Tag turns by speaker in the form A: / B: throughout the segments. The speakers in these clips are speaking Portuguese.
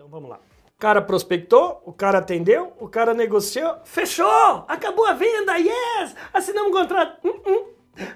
A: Então vamos lá. O cara prospectou, o cara atendeu, o cara negociou, fechou! Acabou a venda, yes! Assinamos um contrato. Hum.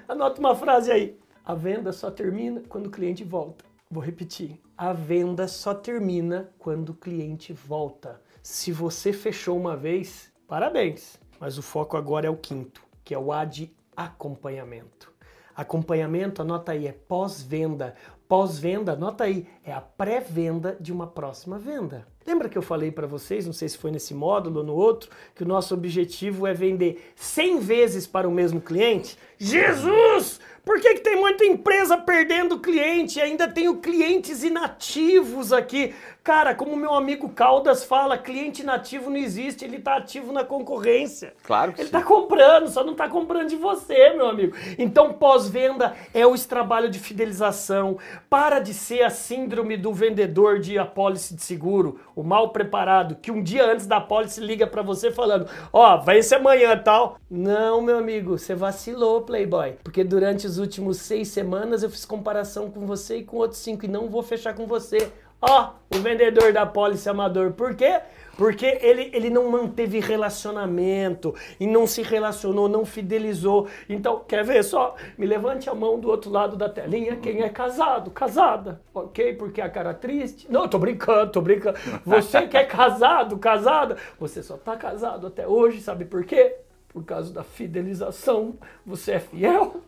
A: Anota uma frase aí. A venda só termina quando o cliente volta. Vou repetir. A venda só termina quando o cliente volta. Se você fechou uma vez, parabéns. Mas o foco agora é o quinto, que é o ad acompanhamento. Acompanhamento, anota aí, é pós-venda. Pós-venda, anota aí, é a pré-venda de uma próxima venda. Lembra que eu falei para vocês, não sei se foi nesse módulo ou no outro, que o nosso objetivo é vender 100 vezes para o mesmo cliente? Jesus! Por que, que tem muita empresa perdendo cliente ainda tenho clientes inativos aqui? Cara, como meu amigo Caldas fala, cliente inativo não existe, ele está ativo na concorrência.
B: Claro que
A: Ele está comprando, só não está comprando de você, meu amigo. Então, pós-venda é o trabalho de fidelização. Para de ser a síndrome do vendedor de apólice de seguro, o mal preparado, que um dia antes da apólice liga para você falando: Ó, vai ser amanhã tal. Não, meu amigo, você vacilou, Playboy. Porque durante as últimas seis semanas eu fiz comparação com você e com outros cinco e não vou fechar com você. Ó, o vendedor da apólice amador. Por quê? Porque ele, ele não manteve relacionamento e não se relacionou, não fidelizou. Então, quer ver só? Me levante a mão do outro lado da telinha quem é casado, casada. Ok? Porque a cara triste. Não, tô brincando, tô brincando. Você que é casado, casada, você só tá casado até hoje, sabe por quê? por causa da fidelização, você é fiel,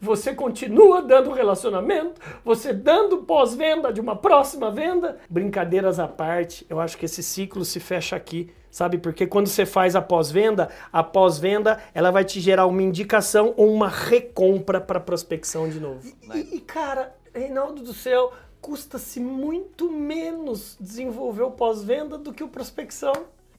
A: você continua dando relacionamento, você dando pós-venda de uma próxima venda. Brincadeiras à parte, eu acho que esse ciclo se fecha aqui, sabe? Porque quando você faz a pós-venda, a pós-venda ela vai te gerar uma indicação ou uma recompra para prospecção de novo. E, e, cara, Reinaldo do céu, custa-se muito menos desenvolver o pós-venda do que o prospecção.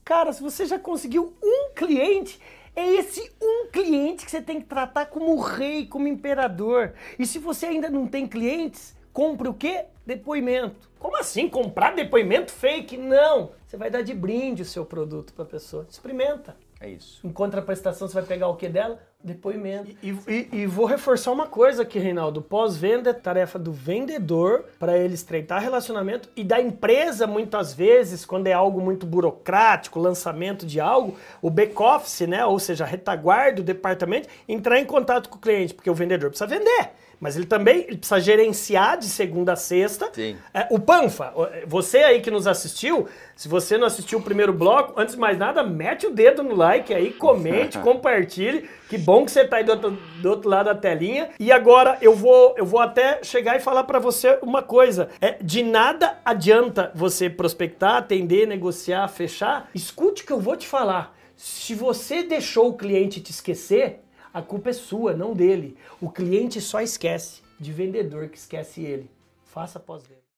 A: Cara, se você já conseguiu um cliente, é esse um cliente que você tem que tratar como rei, como imperador. E se você ainda não tem clientes, compre o quê? Depoimento. Como assim? Comprar depoimento fake? Não! Você vai dar de brinde o seu produto para a pessoa. Experimenta.
B: É isso.
A: Em contraprestação, você vai pegar o que dela? Depoimento. E, e, e, vou reforçar uma coisa aqui, Reinaldo. Pós-venda é tarefa do vendedor para ele estreitar relacionamento e da empresa, muitas vezes, quando é algo muito burocrático, lançamento de algo, o back-office, né? Ou seja, a retaguarda, o departamento, entrar em contato com o cliente, porque o vendedor precisa vender. Mas ele também ele precisa gerenciar de segunda a sexta.
B: Sim.
A: É, o Panfa, você aí que nos assistiu, se você não assistiu o primeiro bloco, antes de mais nada, mete o dedo no like aí, comente, compartilhe. Que bom que você está aí do outro, do outro, lado da telinha. E agora eu vou, eu vou até chegar e falar para você uma coisa. É, de nada adianta você prospectar, atender, negociar, fechar. Escute o que eu vou te falar. Se você deixou o cliente te esquecer, a culpa é sua, não dele. O cliente só esquece de vendedor que esquece ele. Faça pós-venda.